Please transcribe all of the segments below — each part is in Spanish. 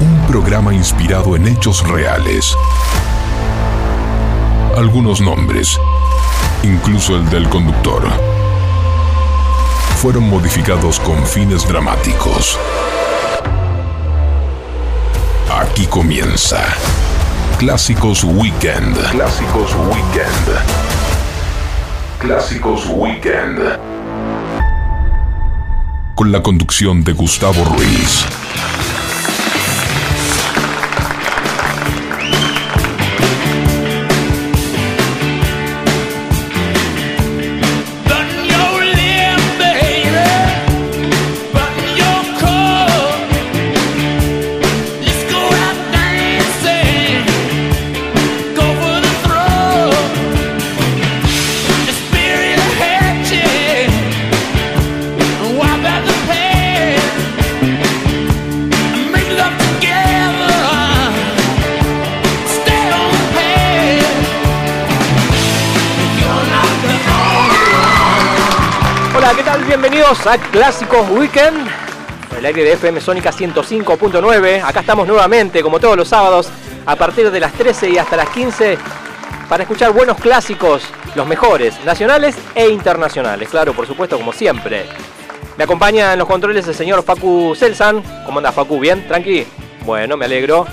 Un programa inspirado en hechos reales. Algunos nombres, incluso el del conductor, fueron modificados con fines dramáticos. Aquí comienza Clásicos Weekend. Clásicos Weekend. Clásicos Weekend. Con la conducción de Gustavo Ruiz. Bienvenidos a Clásicos Weekend. El aire de FM Sónica 105.9. Acá estamos nuevamente, como todos los sábados, a partir de las 13 y hasta las 15, para escuchar buenos clásicos, los mejores, nacionales e internacionales. Claro, por supuesto, como siempre. Me acompaña en los controles el señor Facu Selsan. ¿Cómo anda Facu? ¿Bien? ¿Tranqui? Bueno, me alegro.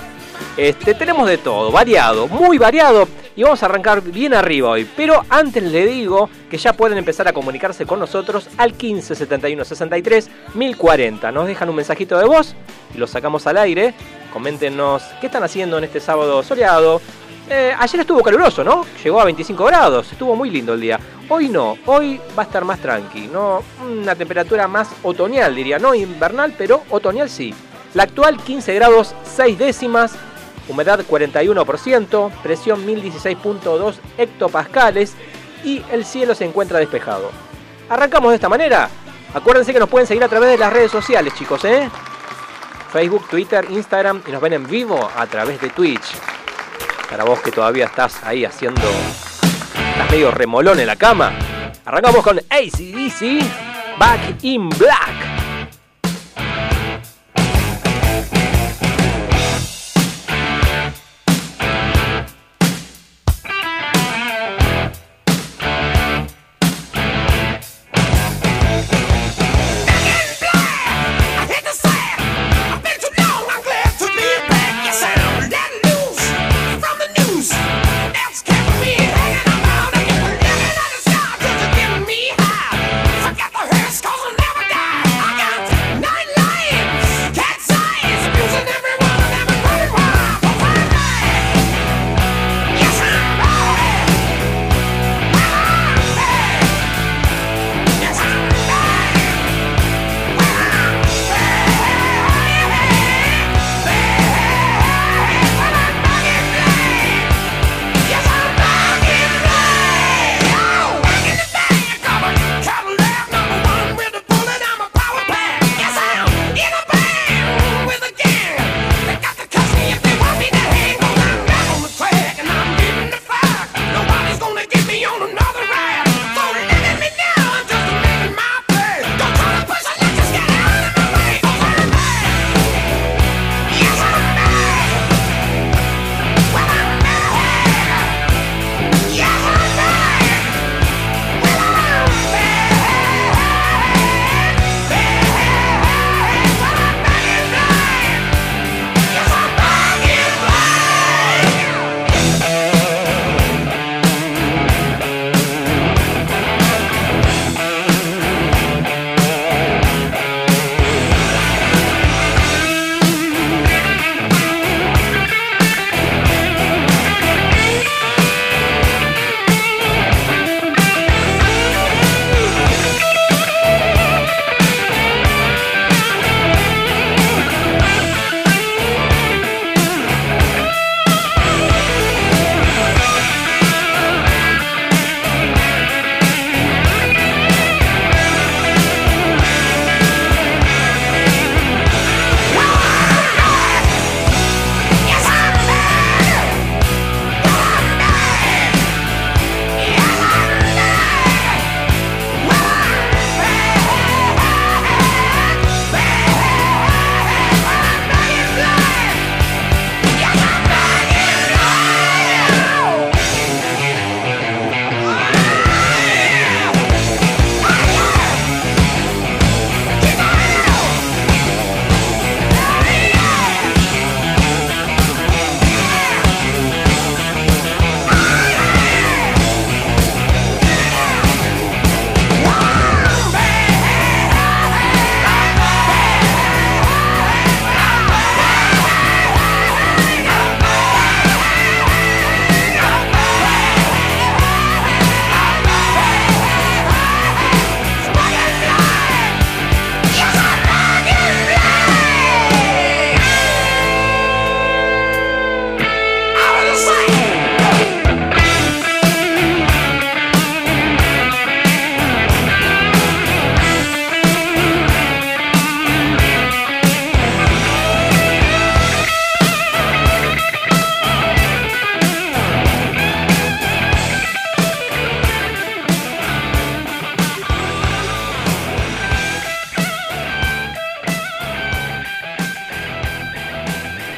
Este, tenemos de todo, variado, muy variado y vamos a arrancar bien arriba hoy. Pero antes le digo que ya pueden empezar a comunicarse con nosotros al 15 71 63 1040. Nos dejan un mensajito de voz y lo sacamos al aire. Coméntenos qué están haciendo en este sábado soleado. Eh, ayer estuvo caluroso, ¿no? Llegó a 25 grados, estuvo muy lindo el día. Hoy no, hoy va a estar más tranqui, ¿no? Una temperatura más otoñal, diría, no invernal, pero otoñal sí. La actual 15 grados 6 décimas, humedad 41%, presión 1016.2 hectopascales y el cielo se encuentra despejado. Arrancamos de esta manera. Acuérdense que nos pueden seguir a través de las redes sociales, chicos, ¿eh? Facebook, Twitter, Instagram y nos ven en vivo a través de Twitch. Para vos que todavía estás ahí haciendo. Estás medio remolón en la cama. Arrancamos con ACDC Back in Black.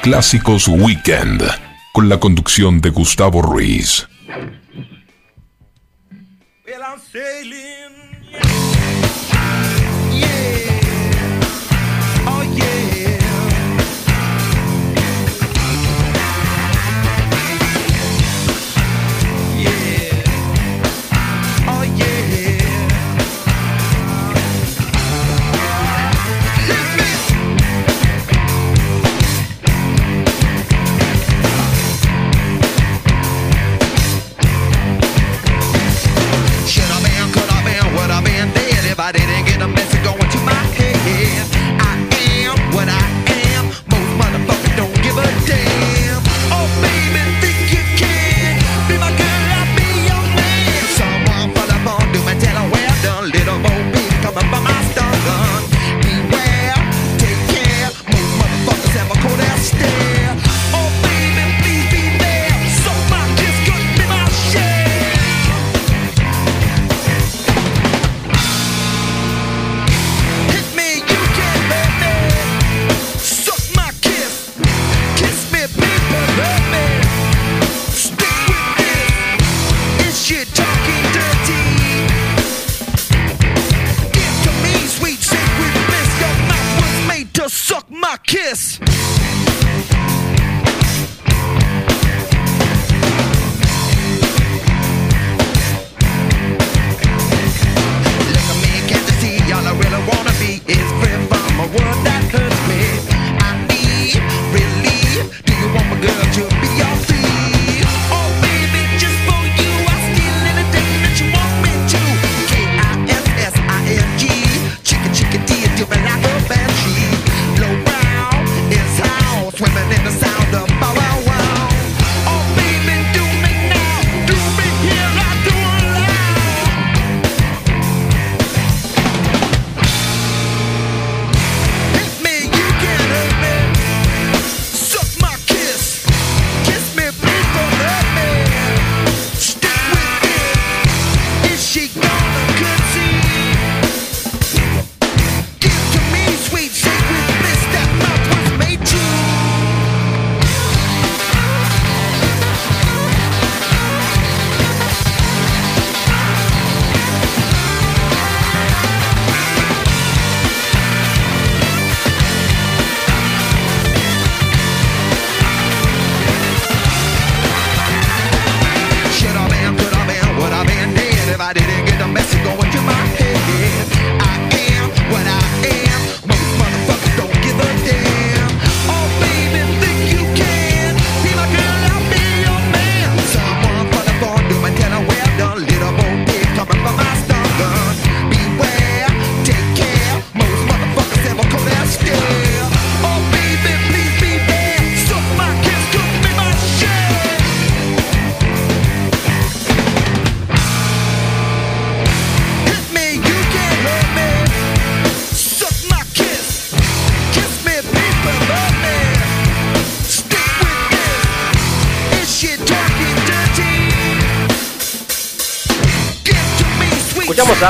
Clásicos Weekend, con la conducción de Gustavo Ruiz.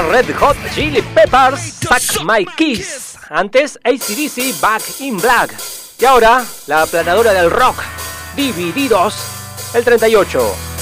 Red Hot Chili Peppers, Suck My Kiss. Antes, ACDC, Back in Black. Y ahora, la aplanadora del rock, Divididos, el 38.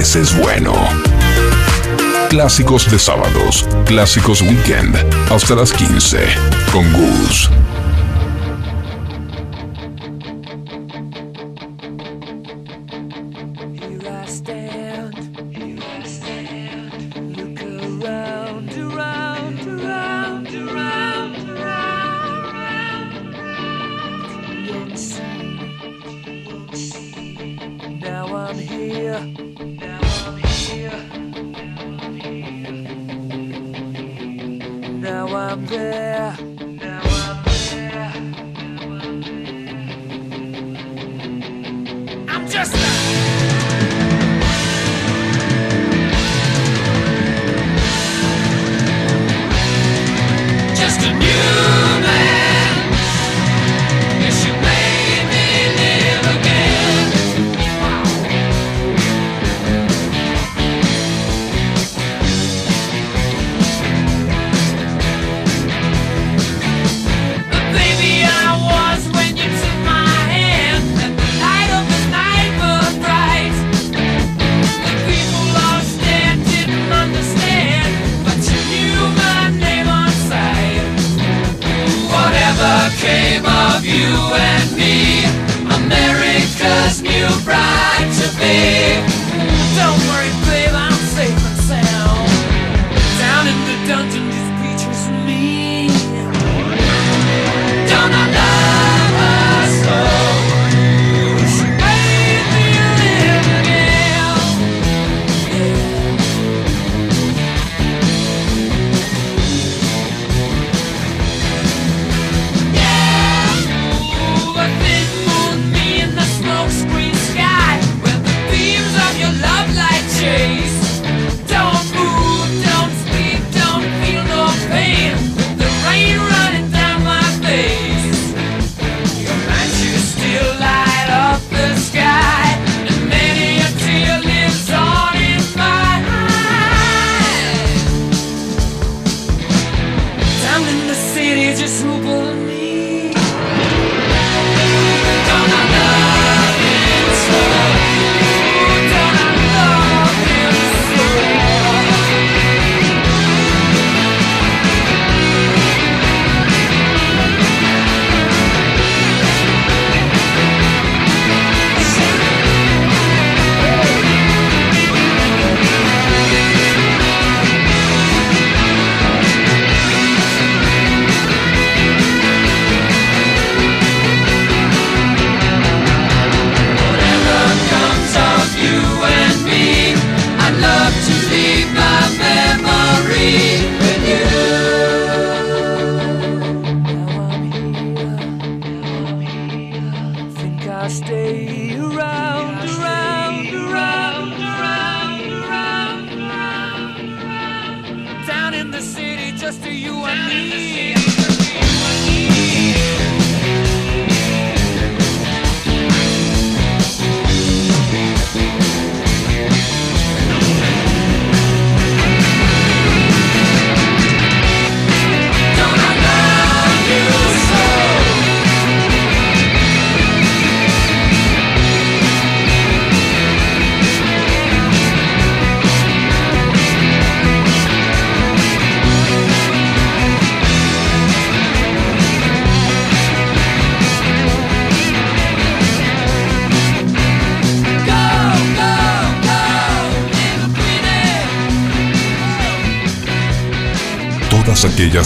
Veces bueno. Clásicos de sábados, clásicos weekend, hasta las 15, con Gus.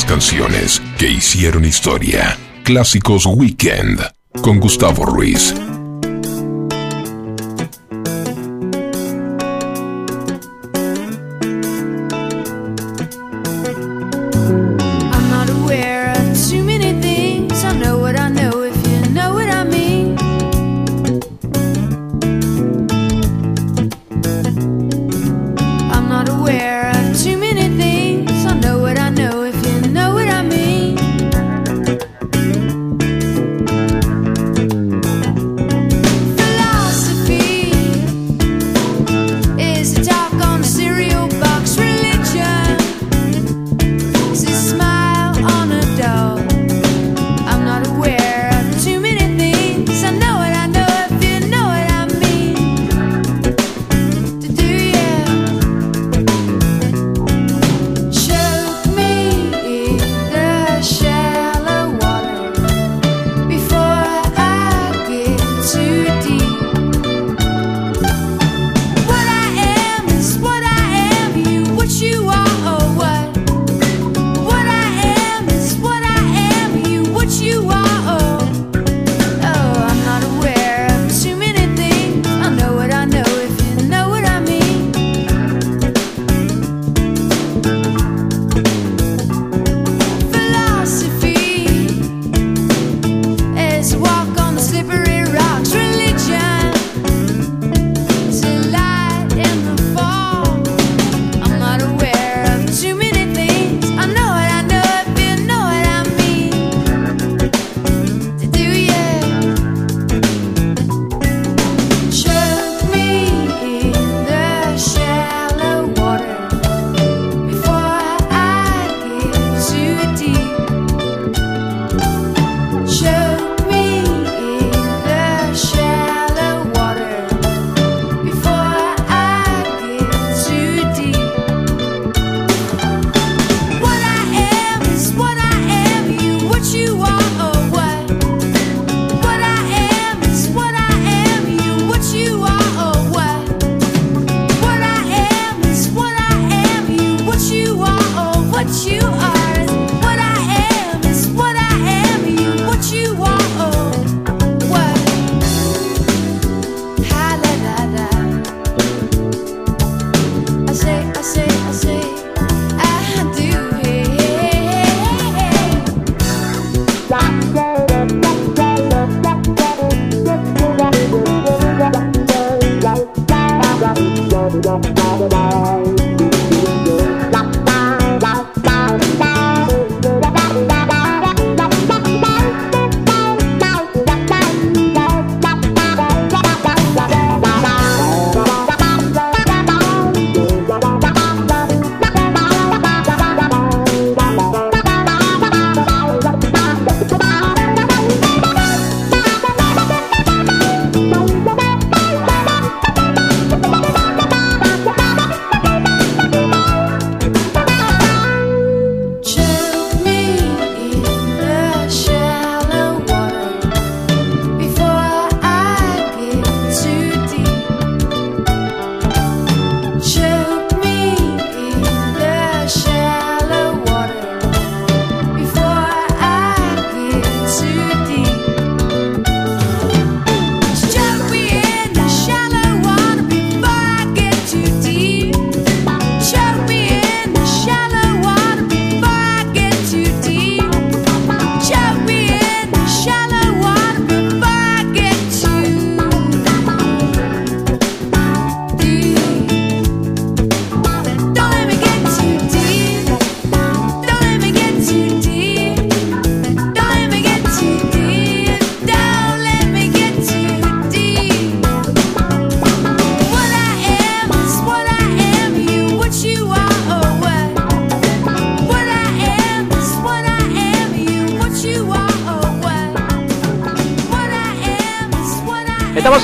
Canciones que hicieron historia. Clásicos Weekend con Gustavo Ruiz.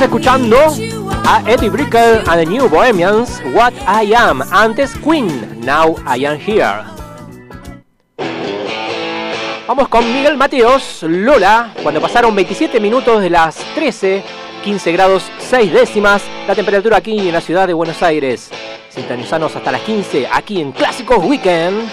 Escuchando a Eddie Brickell and the New Bohemians, What I Am, antes Queen, Now I Am Here. Vamos con Miguel Mateos, Lola, cuando pasaron 27 minutos de las 13, 15 grados 6 décimas, la temperatura aquí en la ciudad de Buenos Aires. Sintonizanos hasta las 15, aquí en Clásicos Weekend.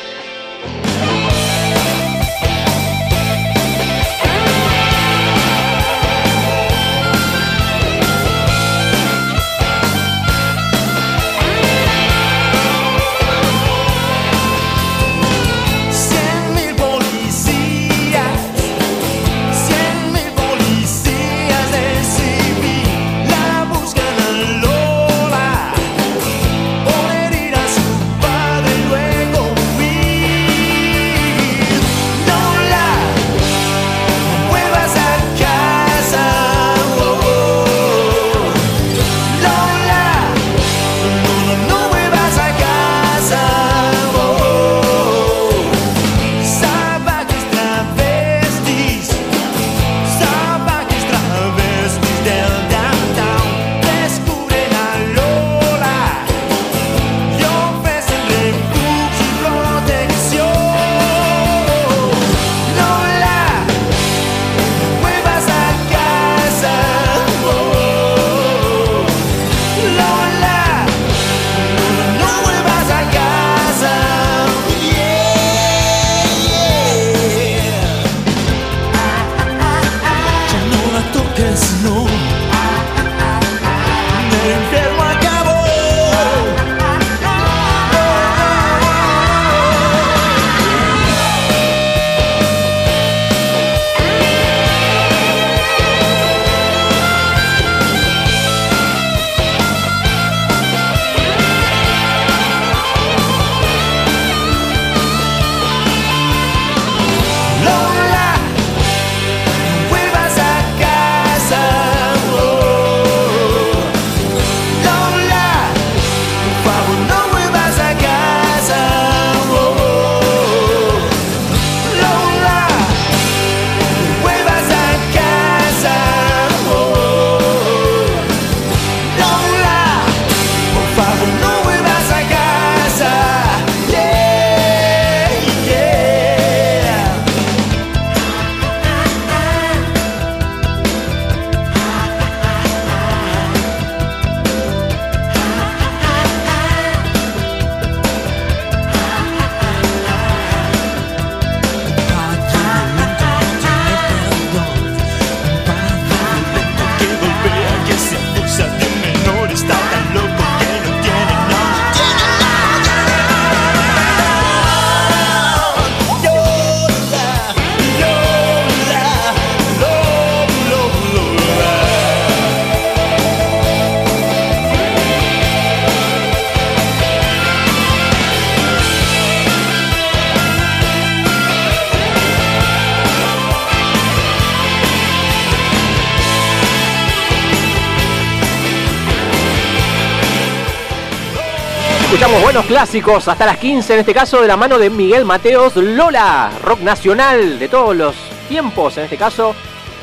Escuchamos buenos clásicos hasta las 15, en este caso de la mano de Miguel Mateos Lola, rock nacional de todos los tiempos, en este caso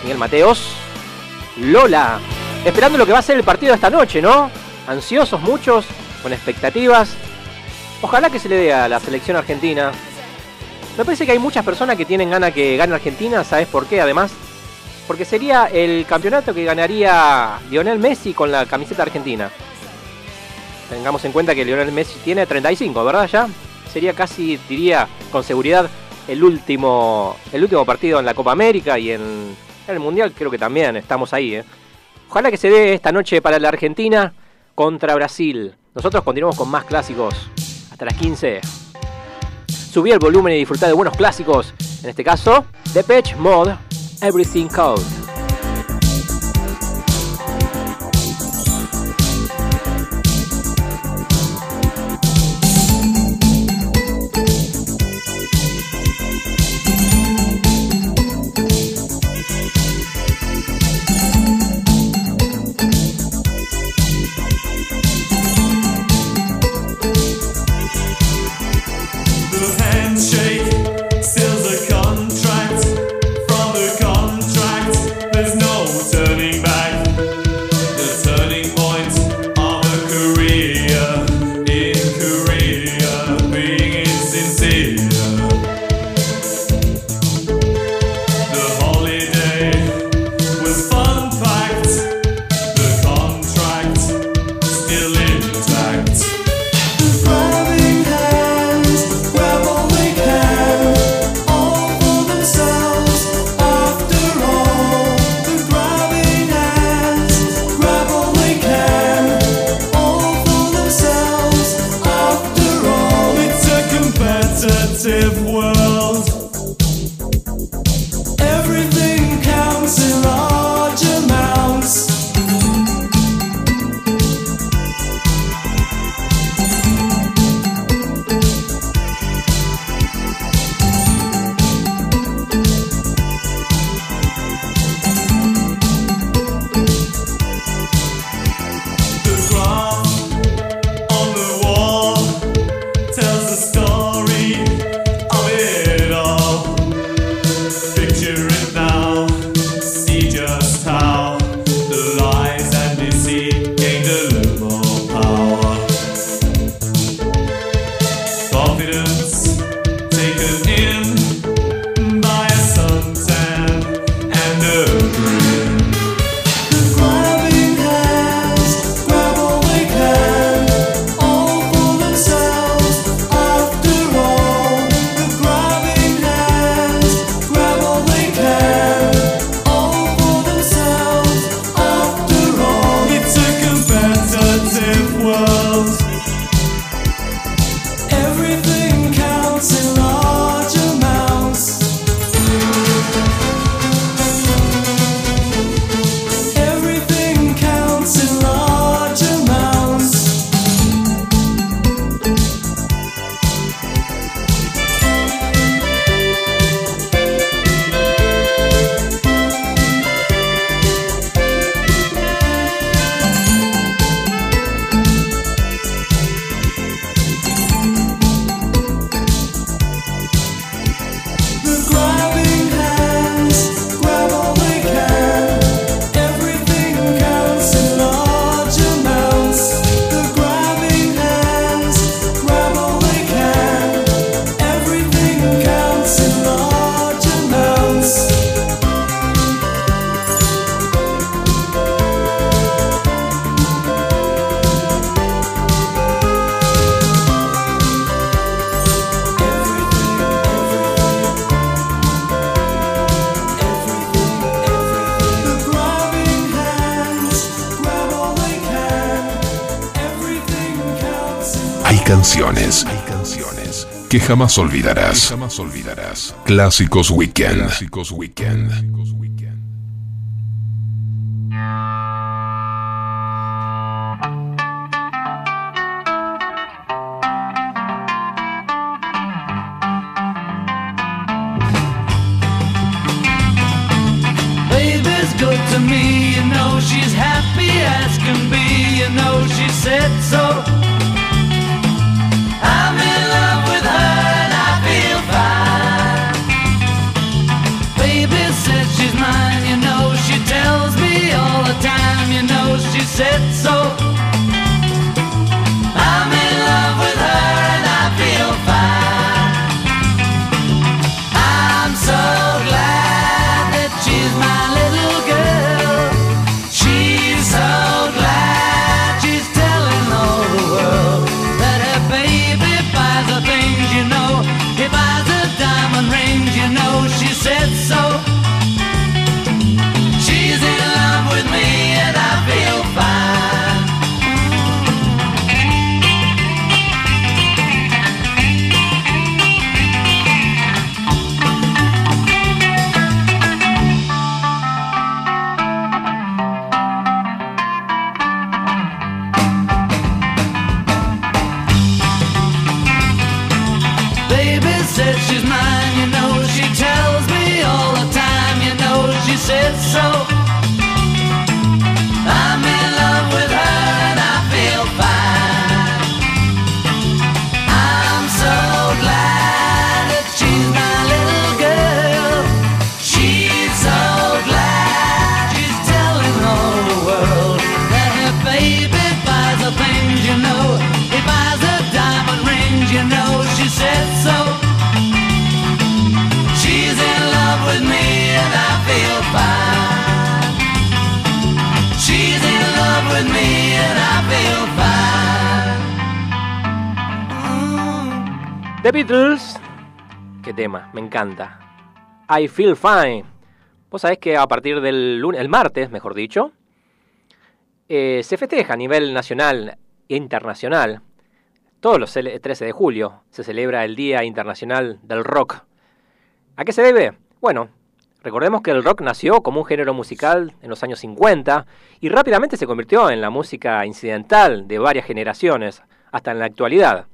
Miguel Mateos Lola. Esperando lo que va a ser el partido de esta noche, ¿no? Ansiosos muchos, con expectativas. Ojalá que se le dé a la selección argentina. Me parece que hay muchas personas que tienen ganas que gane Argentina, ¿sabes por qué? Además, porque sería el campeonato que ganaría Lionel Messi con la camiseta argentina. Tengamos en cuenta que Lionel Messi tiene 35, ¿verdad ya? Sería casi, diría, con seguridad, el último, el último partido en la Copa América y en, el Mundial creo que también estamos ahí. ¿eh? Ojalá que se dé esta noche para la Argentina contra Brasil. Nosotros continuamos con más clásicos hasta las 15. Subí el volumen y disfrutar de buenos clásicos. En este caso, The Patch Mode, Everything Code. Jamás olvidarás. jamás olvidarás. Clásicos Weekend. Clásicos Weekend. The Beatles. Qué tema, me encanta. I Feel Fine. Vos sabés que a partir del lunes, el martes, mejor dicho, eh, se festeja a nivel nacional e internacional. Todos los cele- 13 de julio se celebra el Día Internacional del Rock. ¿A qué se debe? Bueno, recordemos que el rock nació como un género musical en los años 50 y rápidamente se convirtió en la música incidental de varias generaciones, hasta en la actualidad.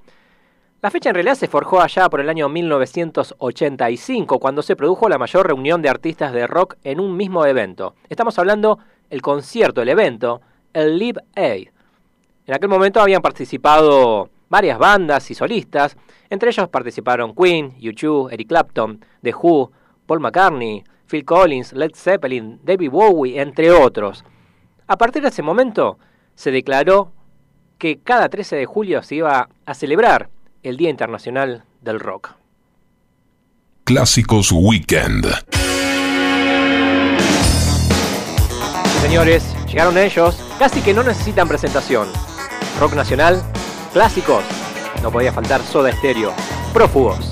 La fecha en realidad se forjó allá por el año 1985, cuando se produjo la mayor reunión de artistas de rock en un mismo evento. Estamos hablando el concierto, el evento, el Live Aid. En aquel momento habían participado varias bandas y solistas, entre ellos participaron Queen, U2, Eric Clapton, The Who, Paul McCartney, Phil Collins, Led Zeppelin, David Bowie, entre otros. A partir de ese momento se declaró que cada 13 de julio se iba a celebrar el Día Internacional del Rock. Clásicos Weekend. Señores, llegaron ellos, casi que no necesitan presentación. Rock nacional, clásicos, no podía faltar Soda Stereo, prófugos.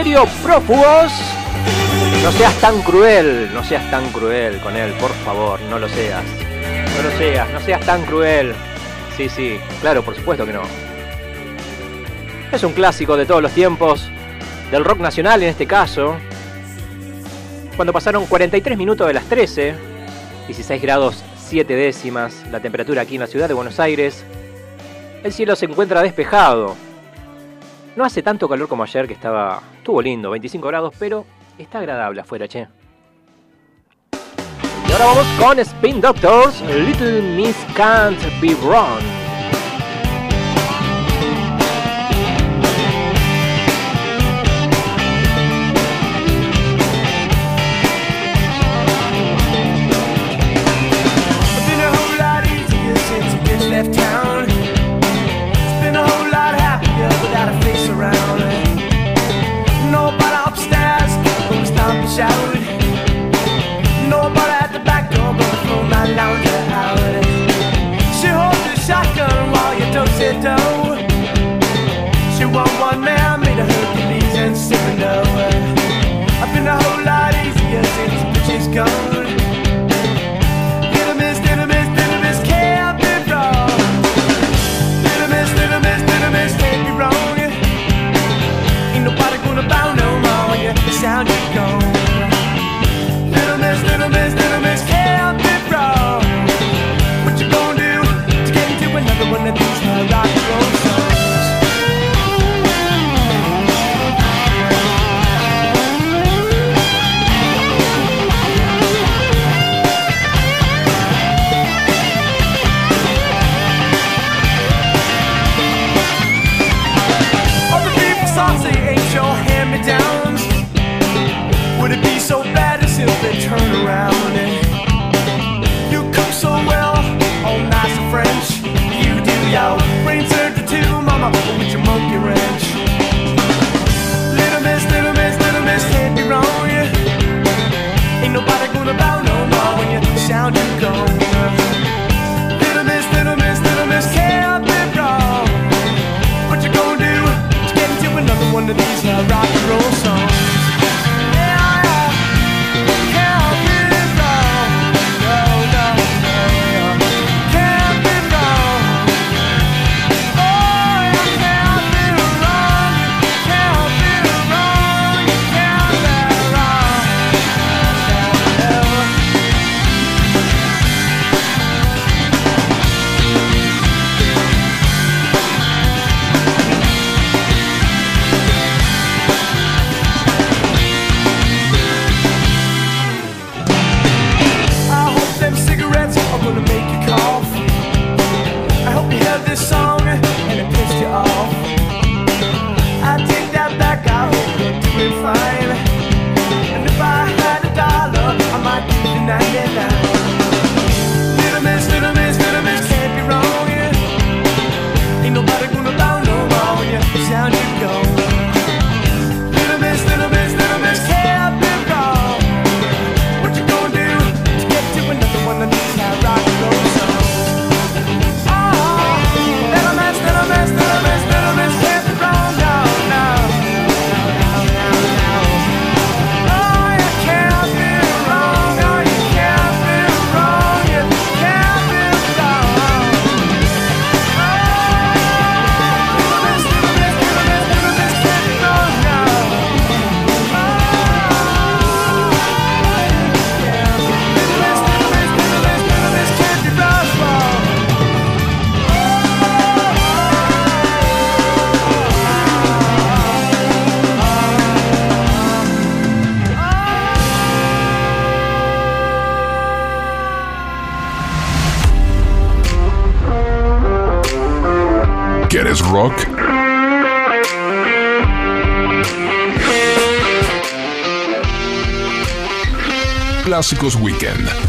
Stereo prófugos. No seas tan cruel, no seas tan cruel con él, por favor, no lo seas. No lo seas, no seas tan cruel. Sí, sí, claro, por supuesto que no. Es un clásico de todos los tiempos, del rock nacional en este caso. Cuando pasaron 43 minutos de las 13, 16 grados 7 décimas la temperatura aquí en la ciudad de Buenos Aires, el cielo se encuentra despejado. No hace tanto calor como ayer que estaba, estuvo lindo, 25 grados, pero está agradable afuera, che. Y ahora vamos con Spin Doctors, Little Miss Can't Be Wrong. Turn around and you cook so well, all nice and French. You do your brain surgery too, mama, with your monkey wrench. Little miss, little miss, little miss, can't be wrong. Yeah. Ain't nobody gonna bow no more when you sound you go. Little miss, little miss, little miss, can't be wrong. What you gonna do to get into another one of these uh, rock and roll songs? Clásicos Weekend.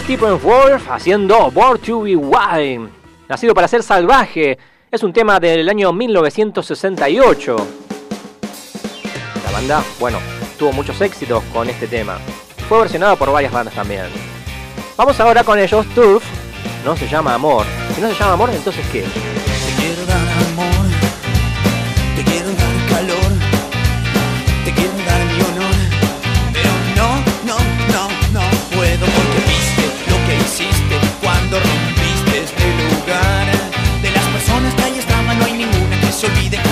Stephen Wolf haciendo Born to Be Wild. Nacido para ser salvaje, es un tema del año 1968. La banda, bueno, tuvo muchos éxitos con este tema. Fue versionado por varias bandas también. Vamos ahora con ellos, Turf. No se llama amor. Si no se llama amor, entonces ¿qué? se olvide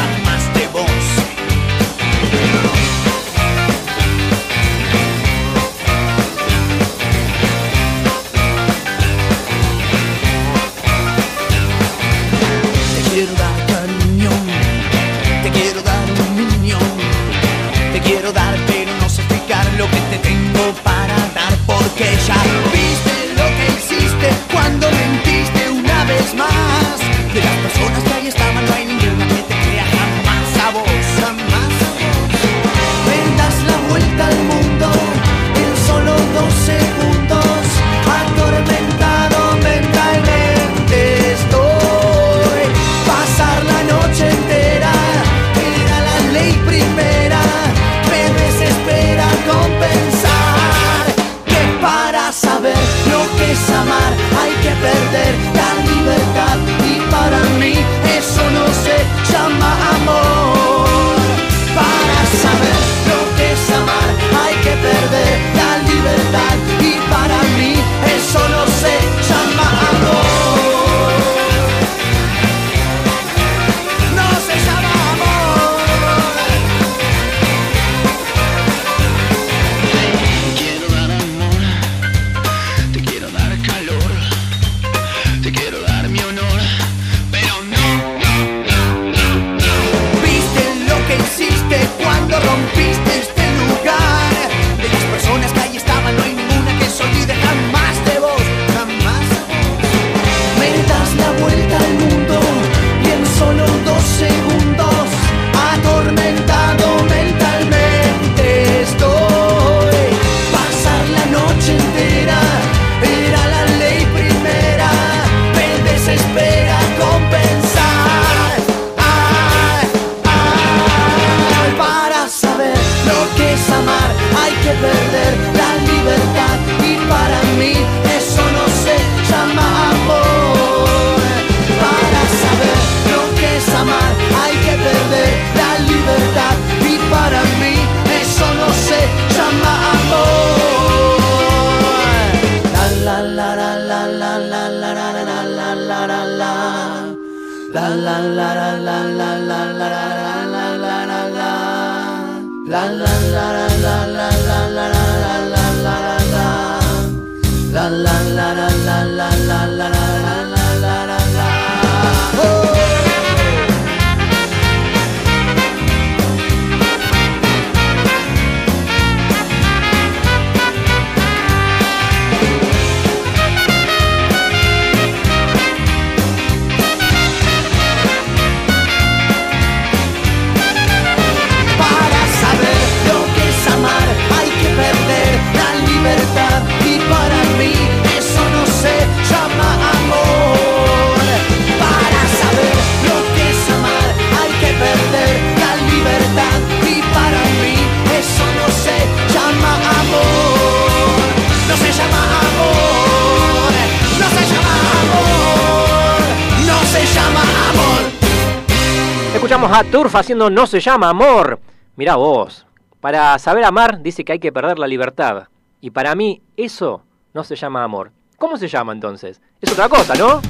a Turf haciendo No se llama amor. Mirá vos. Para saber amar dice que hay que perder la libertad. Y para mí eso no se llama amor. ¿Cómo se llama entonces? Es otra cosa, ¿no?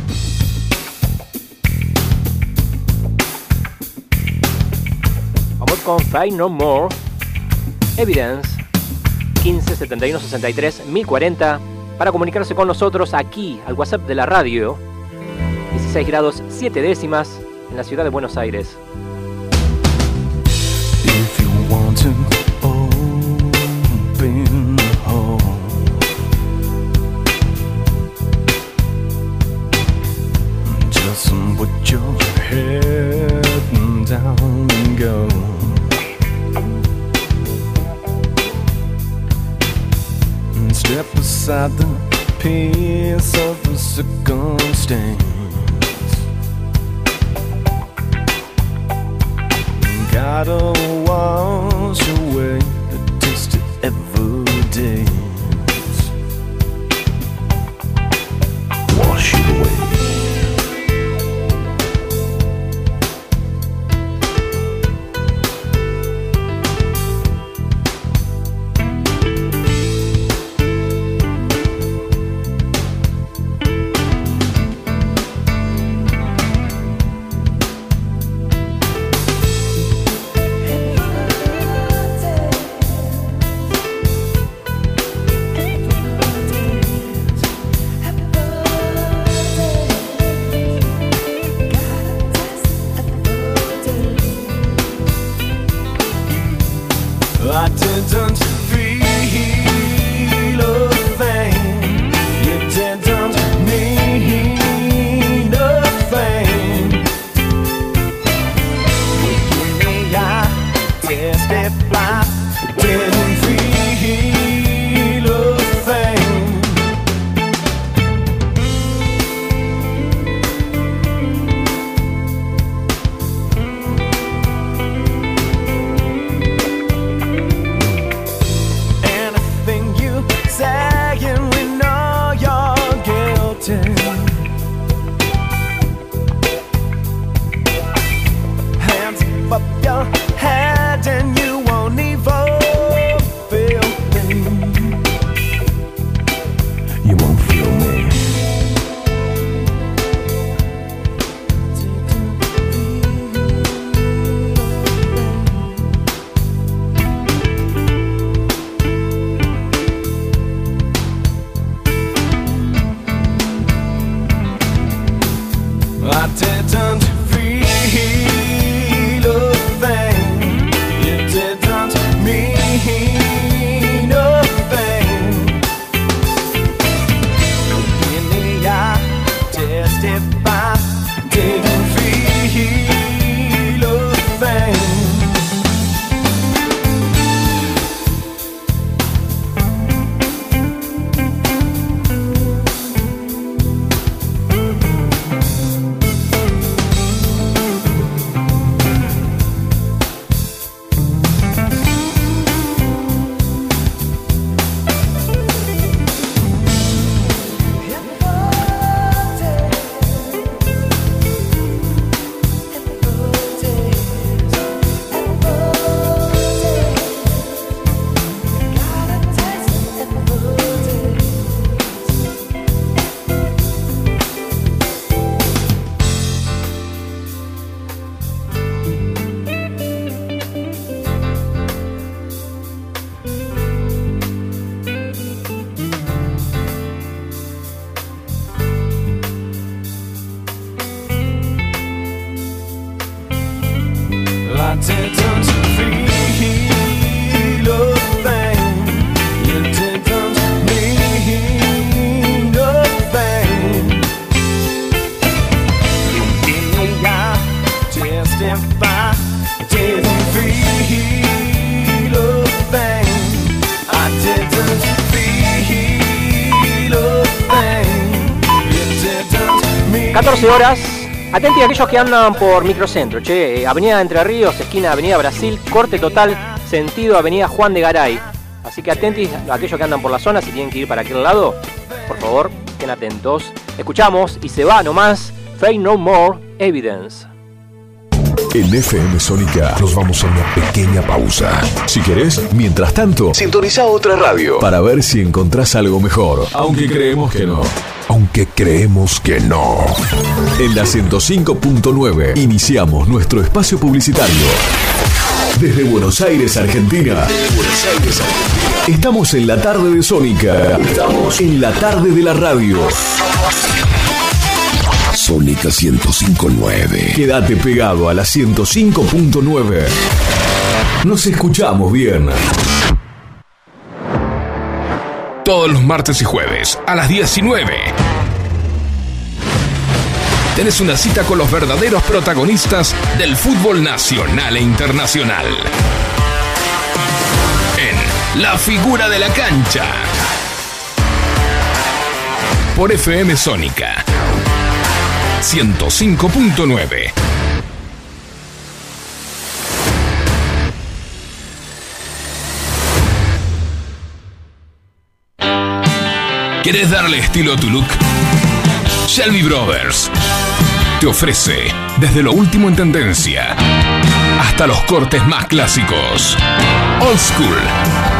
Vamos con Fight No More. Evidence 15 71 63 1040 para comunicarse con nosotros aquí al WhatsApp de la radio. 16 grados 7 décimas en la ciudad de Buenos Aires. To open the hole, just put your head down and go. And step aside the piece of the circumstance. Gotta wash away the taste of evidence. Wash it away. Atenti a aquellos que andan por microcentro, che. eh, Avenida Entre Ríos, esquina Avenida Brasil, corte total, sentido Avenida Juan de Garay. Así que atentis a aquellos que andan por la zona, si tienen que ir para aquel lado, por favor, estén atentos. Escuchamos y se va nomás Fake No More Evidence. En FM Sónica nos vamos a una pequeña pausa. Si querés, mientras tanto, sintoniza otra radio para ver si encontrás algo mejor. Aunque creemos que no. Aunque creemos que no. En la 105.9 iniciamos nuestro espacio publicitario. Desde Buenos Aires, Argentina. Estamos en la tarde de Sónica. Estamos en la tarde de la radio. Sónica 105.9. Quédate pegado a la 105.9. Nos escuchamos bien. Todos los martes y jueves a las 19. Tenés una cita con los verdaderos protagonistas del fútbol nacional e internacional. En La figura de la cancha. Por FM Sónica 105.9. ¿Querés darle estilo a tu look? Shelby Brothers te ofrece desde lo último en tendencia hasta los cortes más clásicos. Old School.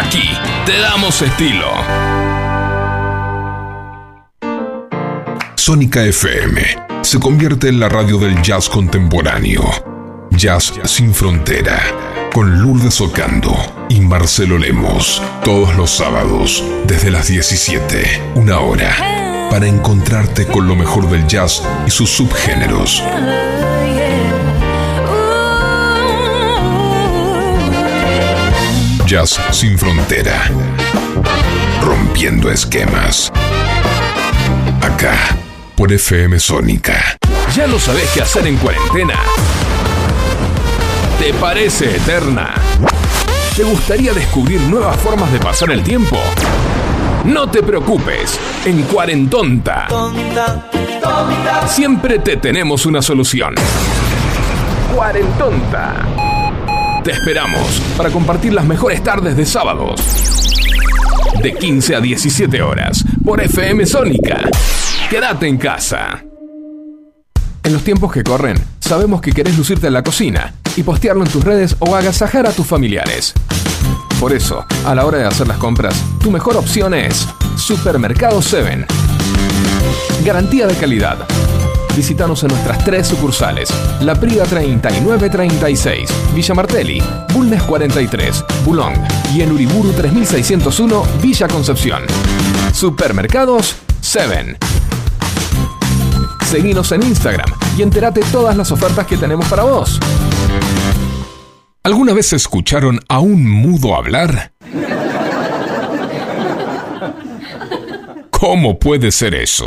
Aquí te damos estilo. Sónica FM se convierte en la radio del jazz contemporáneo. Jazz sin frontera. Con Lourdes Ocando y Marcelo Lemos. Todos los sábados, desde las 17, una hora. Para encontrarte con lo mejor del jazz y sus subgéneros. Jazz sin frontera. Rompiendo esquemas. Acá, por FM Sónica. ¿Ya no sabes qué hacer en cuarentena? ¿Te parece eterna? ¿Te gustaría descubrir nuevas formas de pasar el tiempo? No te preocupes, en Cuarentonta siempre te tenemos una solución. Cuarentonta. Te esperamos para compartir las mejores tardes de sábados. De 15 a 17 horas por FM Sónica. Quédate en casa. En los tiempos que corren, sabemos que querés lucirte en la cocina y postearlo en tus redes o agasajar a tus familiares. Por eso, a la hora de hacer las compras, tu mejor opción es Supermercado 7. Garantía de calidad. Visítanos en nuestras tres sucursales: La Prida 3936, Villa Martelli, Bulnes 43, Boulogne y en Uriburu 3601, Villa Concepción. Supermercados 7. Seguinos en Instagram y entérate todas las ofertas que tenemos para vos. ¿Alguna vez escucharon a un mudo hablar? ¿Cómo puede ser eso?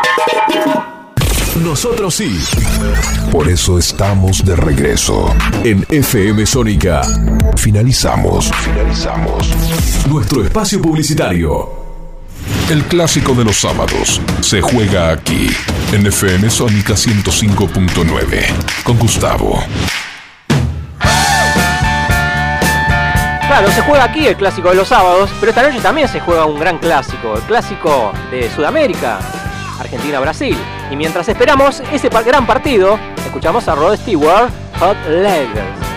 Nosotros sí. Por eso estamos de regreso. En FM Sónica. Finalizamos. Finalizamos. Nuestro espacio publicitario. El clásico de los sábados se juega aquí, en FM Sónica 105.9, con Gustavo. Claro, se juega aquí el clásico de los sábados, pero esta noche también se juega un gran clásico, el clásico de Sudamérica, Argentina-Brasil. Y mientras esperamos ese gran partido, escuchamos a Rod Stewart, Hot Legs.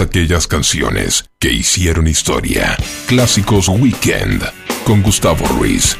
aquellas canciones que hicieron historia. Clásicos Weekend con Gustavo Ruiz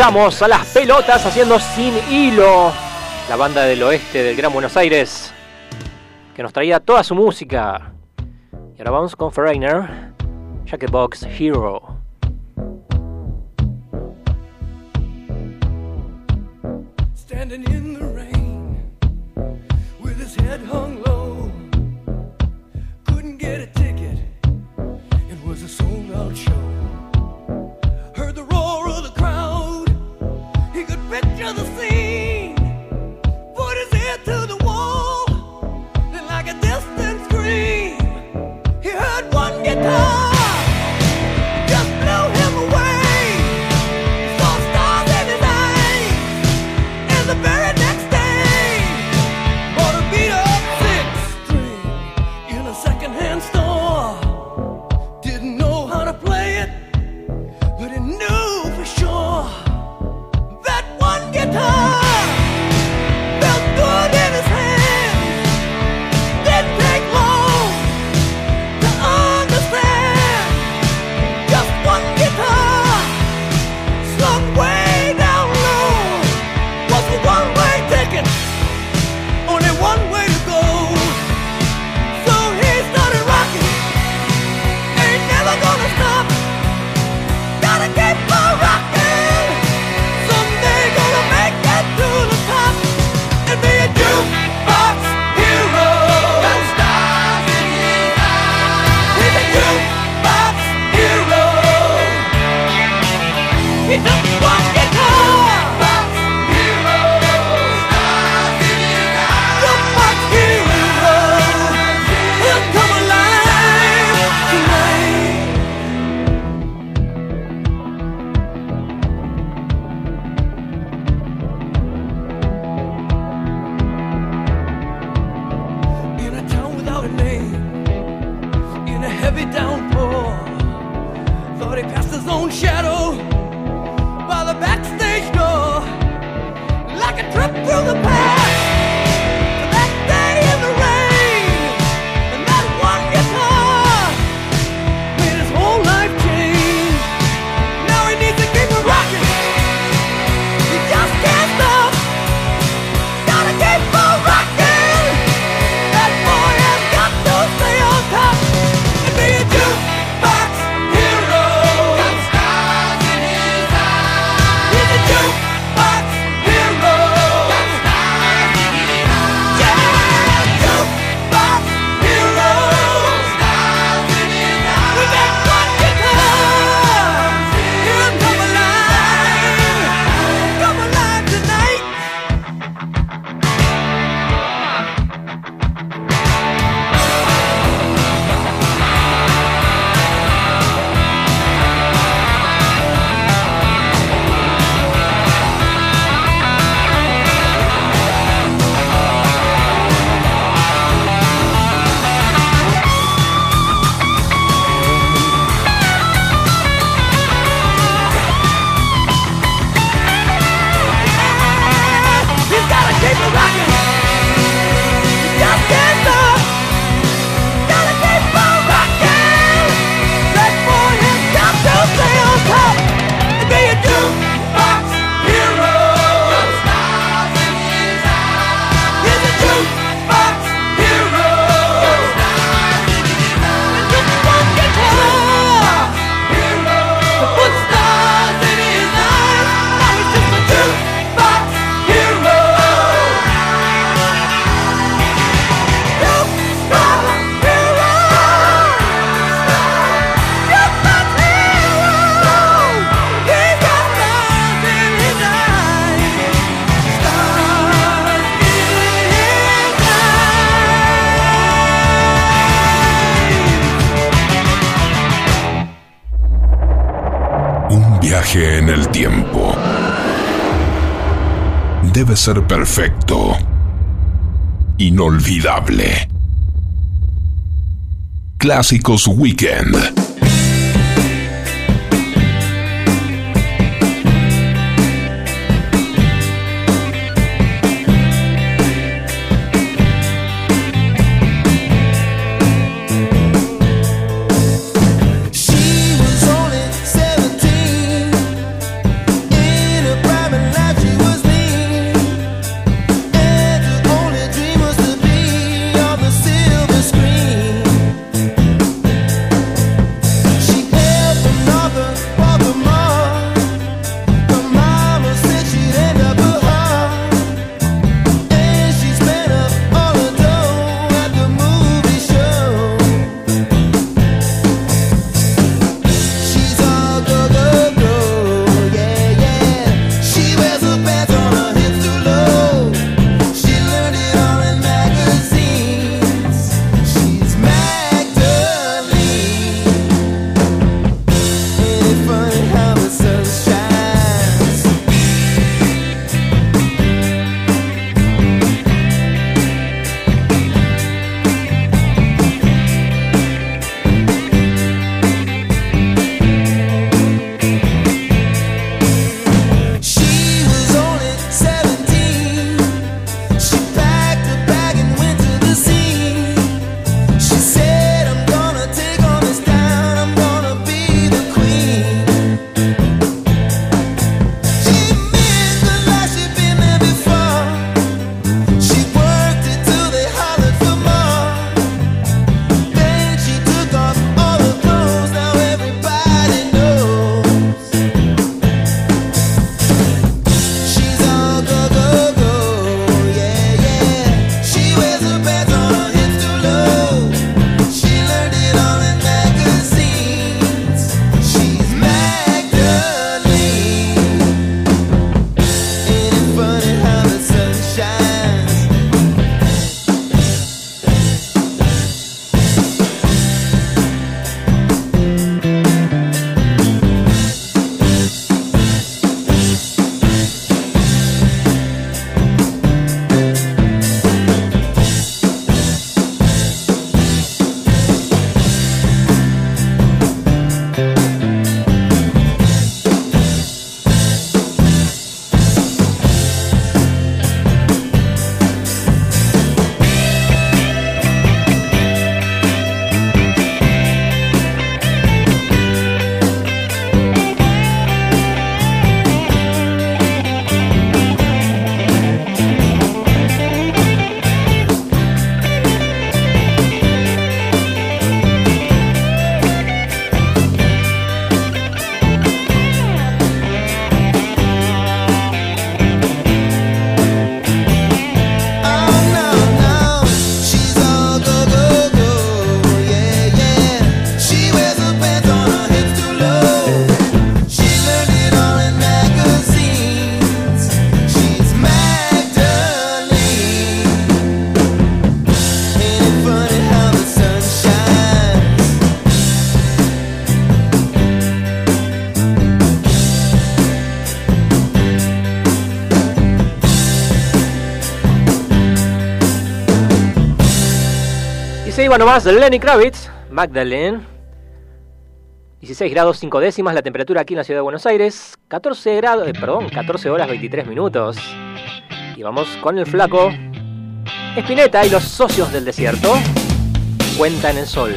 escuchamos a las pelotas haciendo sin hilo la banda del oeste del Gran Buenos Aires que nos traía toda su música. Y ahora vamos con Ferreiner, Jacketbox Hero. Cristo. Tiempo. Debe ser perfecto. Inolvidable. Clásicos Weekend. Se iba nomás Lenny Kravitz, Magdalene. 16 grados 5 décimas la temperatura aquí en la ciudad de Buenos Aires. 14 grados, eh, perdón, 14 horas 23 minutos. Y vamos con el flaco. Espineta y los socios del desierto. Cuentan el sol.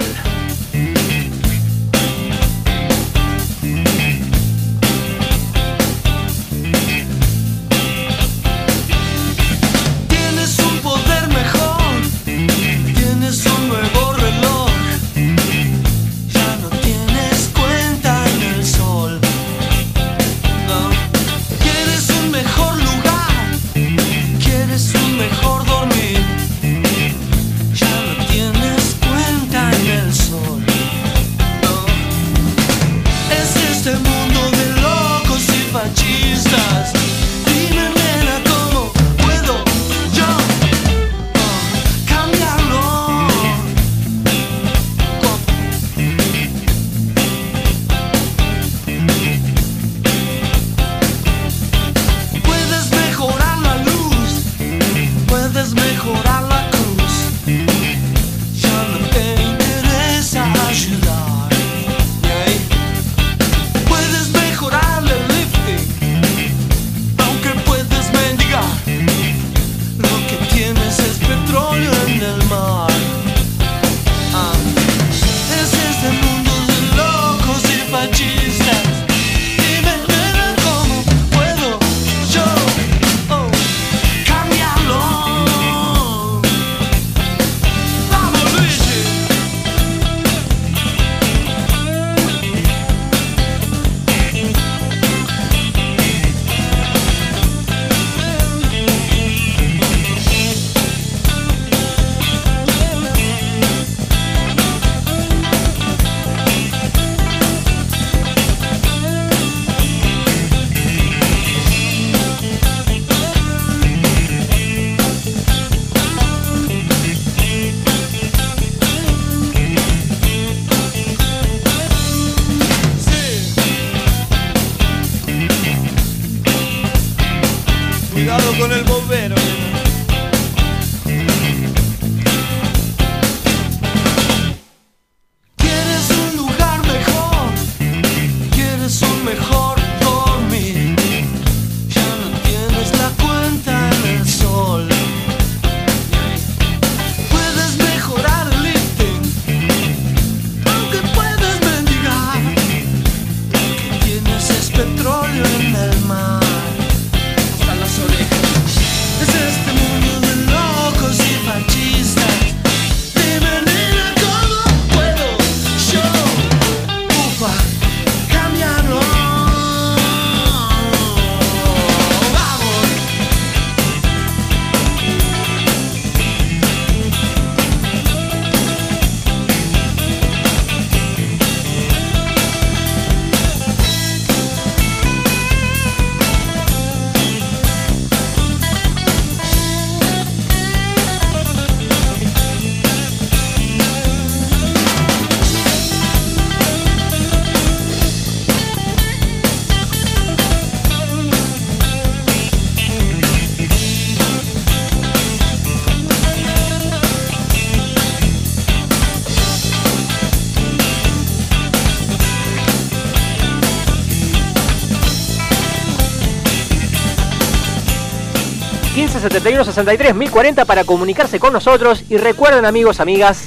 41 63 1040 para comunicarse con nosotros. Y recuerden, amigos, amigas,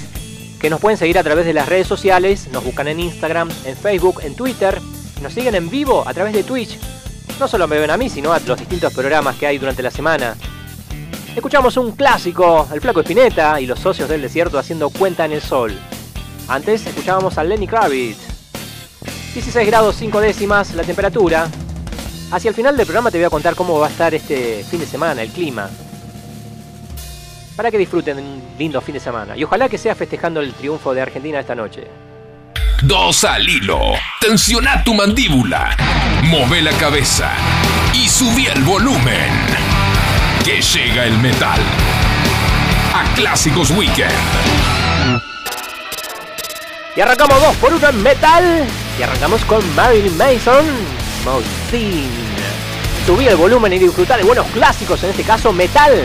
que nos pueden seguir a través de las redes sociales. Nos buscan en Instagram, en Facebook, en Twitter. Nos siguen en vivo a través de Twitch. No solo me ven a mí, sino a los distintos programas que hay durante la semana. Escuchamos un clásico, El Flaco Espineta y los socios del desierto haciendo cuenta en el sol. Antes escuchábamos a Lenny Kravitz. 16 grados 5 décimas la temperatura. Hacia el final del programa te voy a contar cómo va a estar este fin de semana el clima. Para que disfruten un lindo fin de semana. Y ojalá que sea festejando el triunfo de Argentina esta noche. Dos al hilo. Tensiona tu mandíbula. Move la cabeza. Y subí el volumen. Que llega el metal. A Clásicos Weekend. Y arrancamos dos por uno en metal. Y arrancamos con Marilyn Mason, Mousine. Subí el volumen y disfrutar de buenos clásicos, en este caso metal.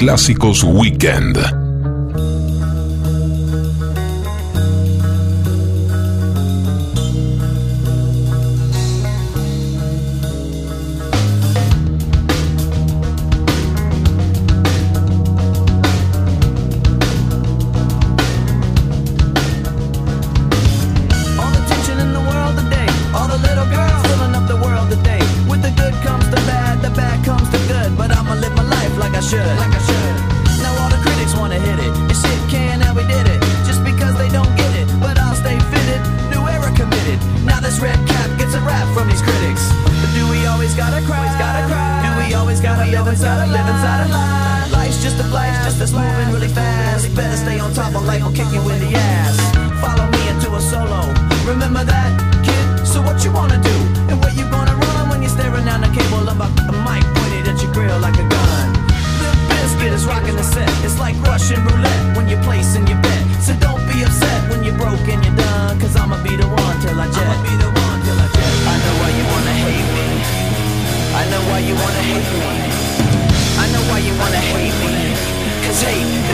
Clásicos Weekend.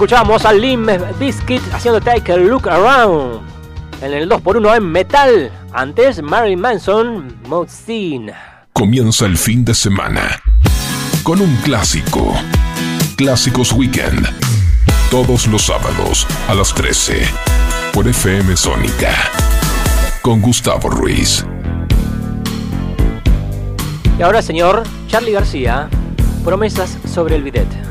escuchamos a Lim Biscuit haciendo Take a Look Around en el 2x1 en metal. Antes, Mary Manson, Mode Comienza el fin de semana con un clásico. Clásicos Weekend. Todos los sábados a las 13 por FM Sónica. Con Gustavo Ruiz. Y ahora, señor Charlie García, promesas sobre el bidet.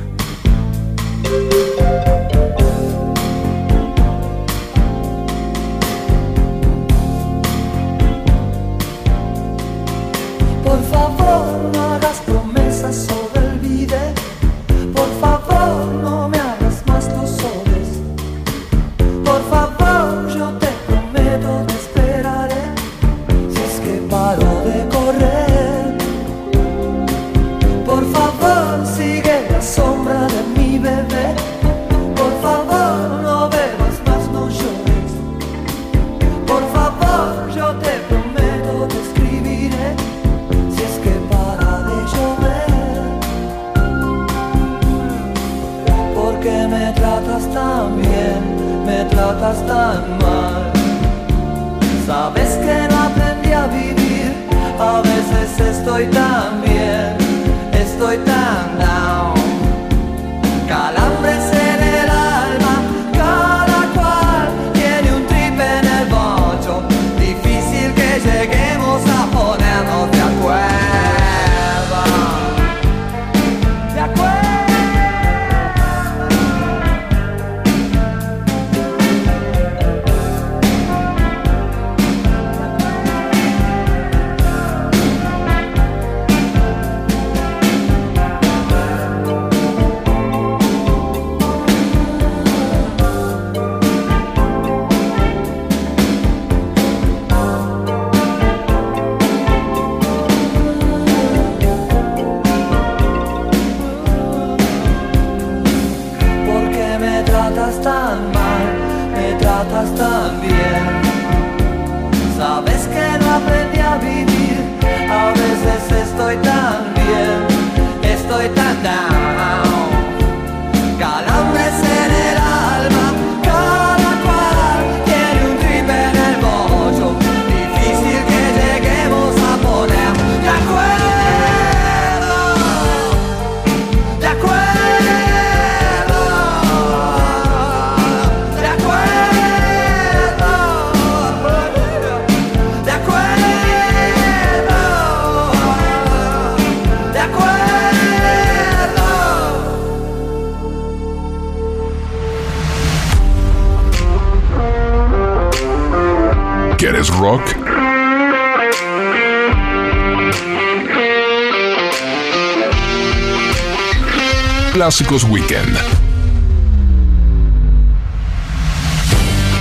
Clásicos Weekend.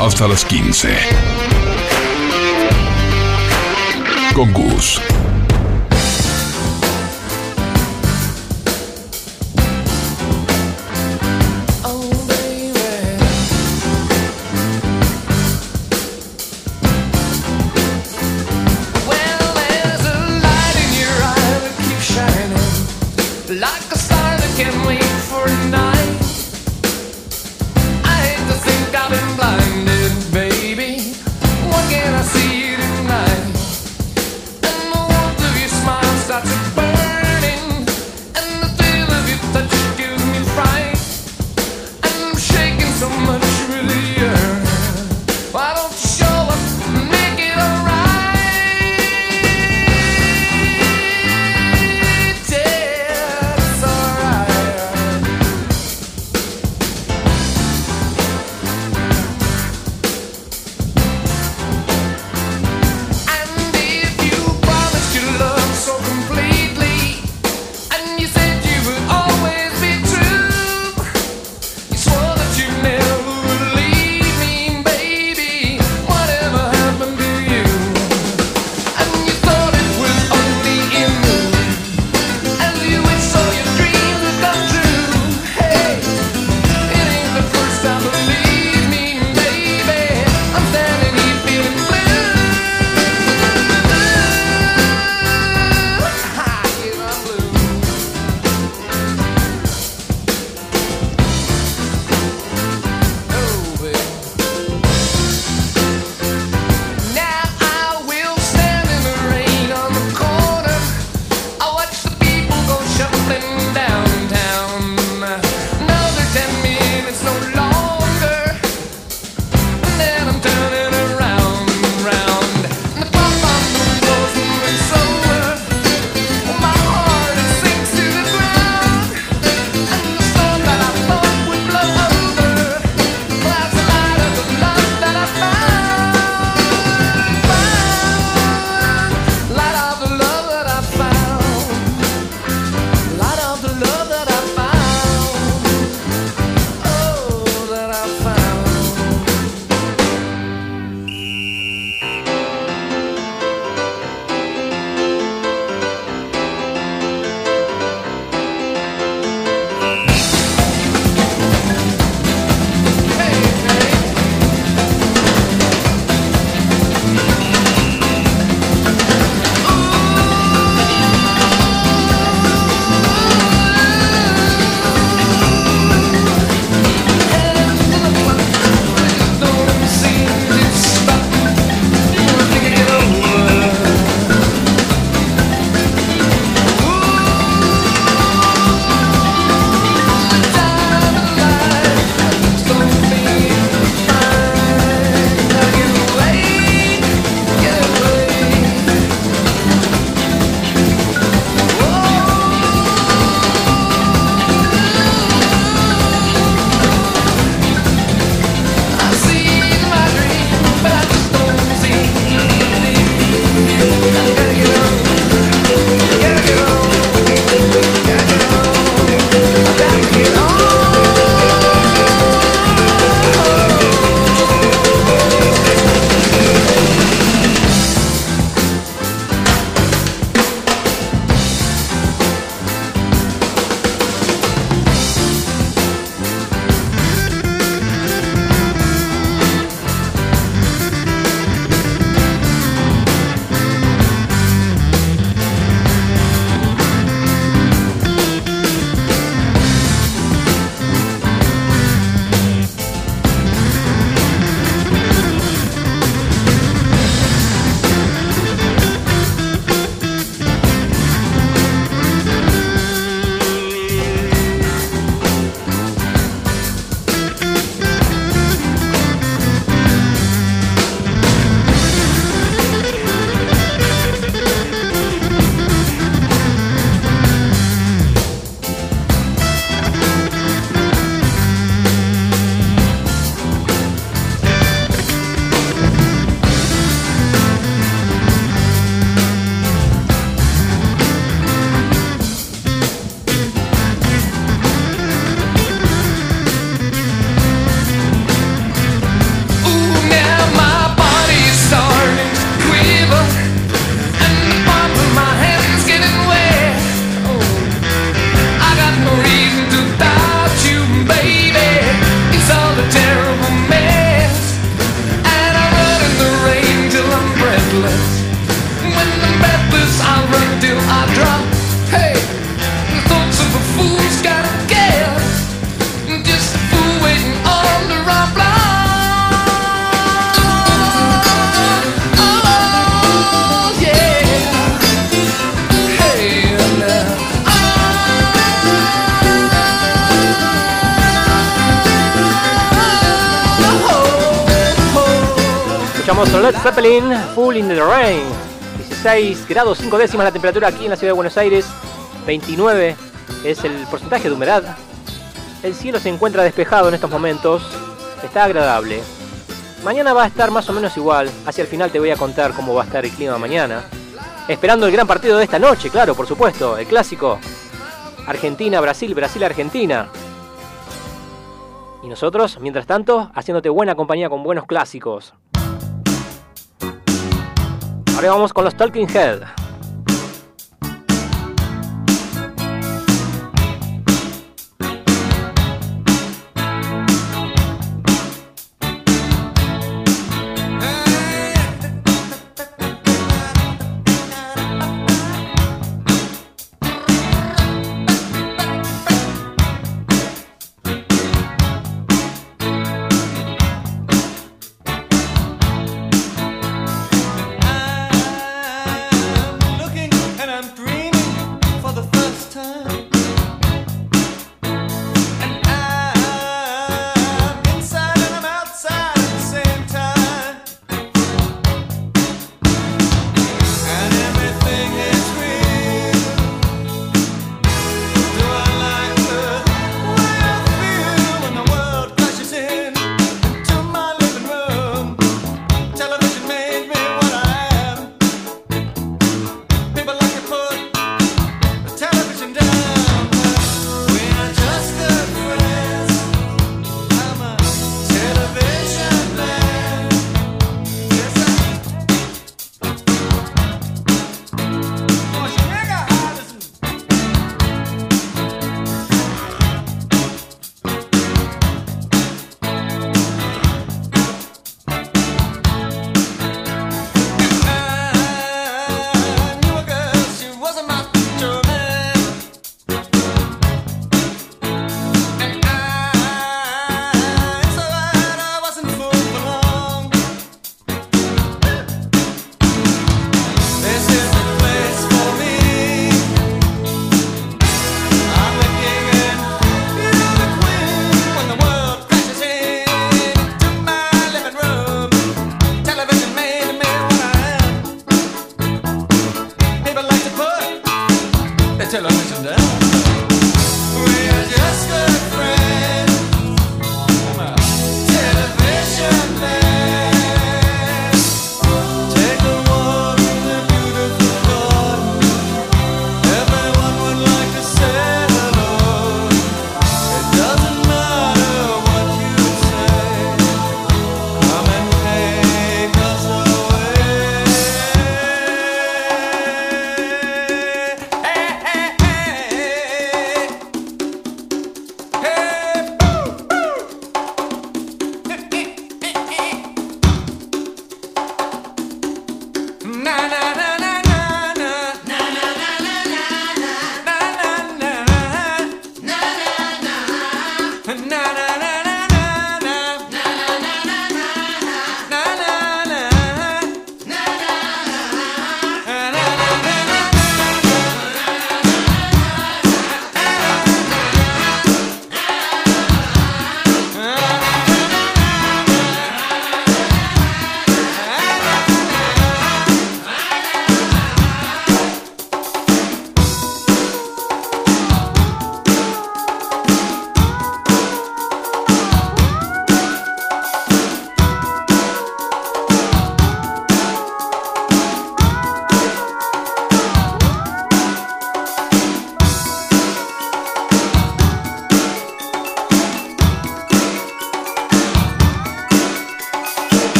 Hasta las 15. Con Gus. grados 5 décimas la temperatura aquí en la ciudad de Buenos Aires, 29 es el porcentaje de humedad. El cielo se encuentra despejado en estos momentos, está agradable. Mañana va a estar más o menos igual, hacia el final te voy a contar cómo va a estar el clima mañana. Esperando el gran partido de esta noche, claro, por supuesto, el clásico. Argentina-Brasil, Brasil-Argentina. Y nosotros, mientras tanto, haciéndote buena compañía con buenos clásicos. Ahora vamos con los Talking Head.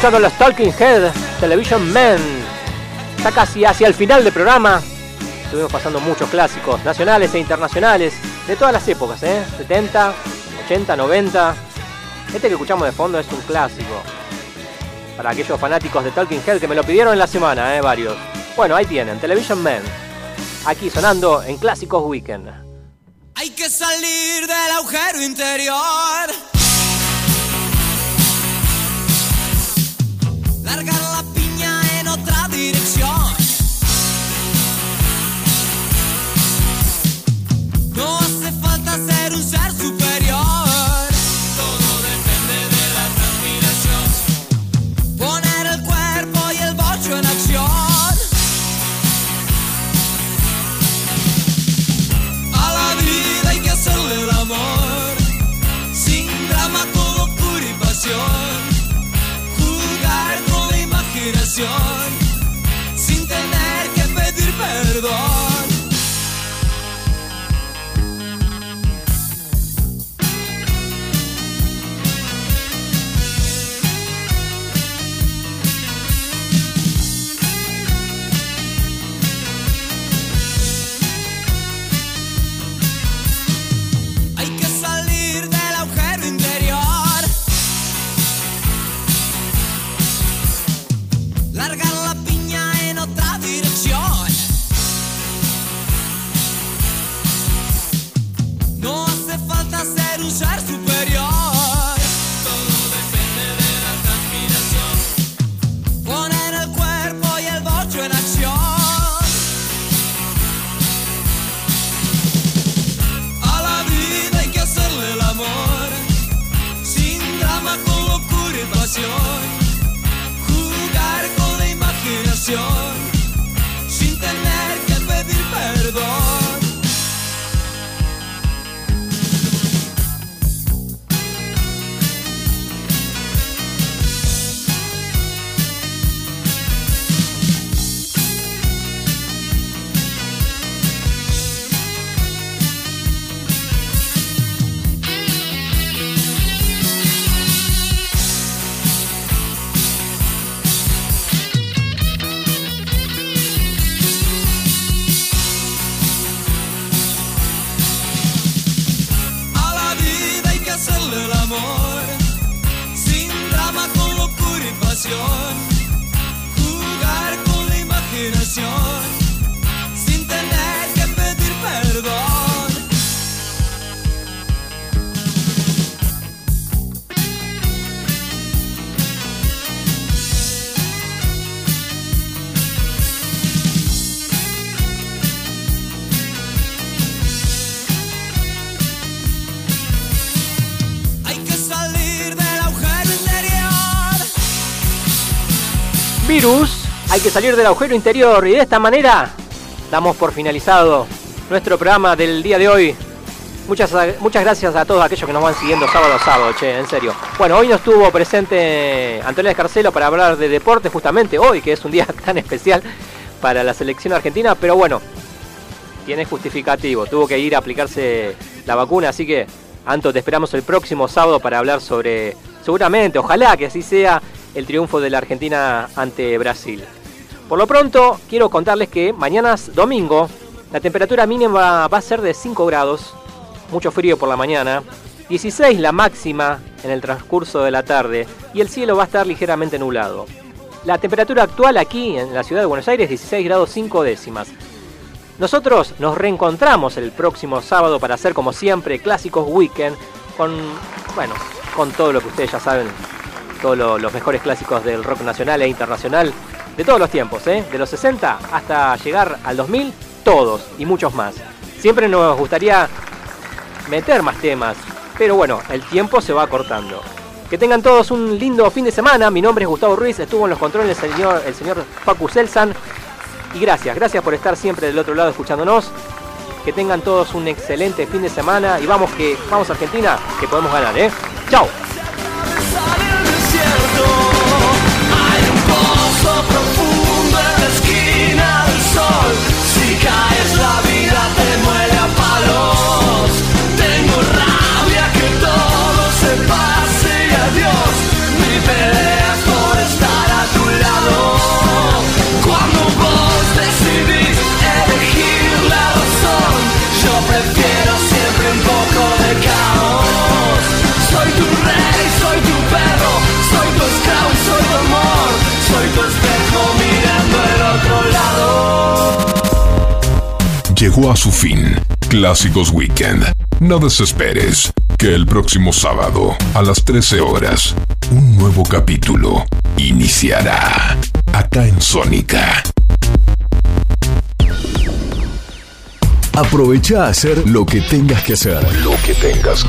Escuchando los Talking Head Television Men. Está casi hacia el final del programa. Estuvimos pasando muchos clásicos nacionales e internacionales de todas las épocas, ¿eh? 70, 80, 90. Este que escuchamos de fondo es un clásico. Para aquellos fanáticos de Talking Head que me lo pidieron en la semana, ¿eh? Varios. Bueno, ahí tienen, Television Men. Aquí sonando en Clásicos Weekend. Hay que salir del agujero interior. Larga hay que salir del agujero interior y de esta manera damos por finalizado nuestro programa del día de hoy. Muchas, muchas gracias a todos aquellos que nos van siguiendo sábado a sábado, che, en serio. Bueno, hoy no estuvo presente Antonio Escarcelo para hablar de deporte justamente hoy, que es un día tan especial para la selección argentina, pero bueno, tiene justificativo, tuvo que ir a aplicarse la vacuna, así que Anto, te esperamos el próximo sábado para hablar sobre, seguramente, ojalá que así sea, el triunfo de la Argentina ante Brasil. Por lo pronto, quiero contarles que mañana es domingo, la temperatura mínima va a ser de 5 grados, mucho frío por la mañana, 16 la máxima en el transcurso de la tarde. Y el cielo va a estar ligeramente nublado. La temperatura actual aquí en la ciudad de Buenos Aires 16 grados 5 décimas. Nosotros nos reencontramos el próximo sábado para hacer como siempre clásicos weekend con bueno, con todo lo que ustedes ya saben, todos lo- los mejores clásicos del rock nacional e internacional de todos los tiempos, ¿eh? de los 60 hasta llegar al 2000, todos y muchos más. Siempre nos gustaría meter más temas, pero bueno, el tiempo se va acortando. Que tengan todos un lindo fin de semana. Mi nombre es Gustavo Ruiz, estuvo en los controles el señor, el señor Selsan. Y gracias, gracias por estar siempre del otro lado escuchándonos. Que tengan todos un excelente fin de semana y vamos que vamos a Argentina, que podemos ganar, ¿eh? Chao. Si caes la vida te muele a palos. Tengo rabia que todo se pase a dios. Por estar a tu lado. Llegó a su fin. Clásicos Weekend. No desesperes, que el próximo sábado, a las 13 horas, un nuevo capítulo iniciará. Acá en Sónica. Aprovecha a hacer lo que tengas que hacer. Lo que tengas que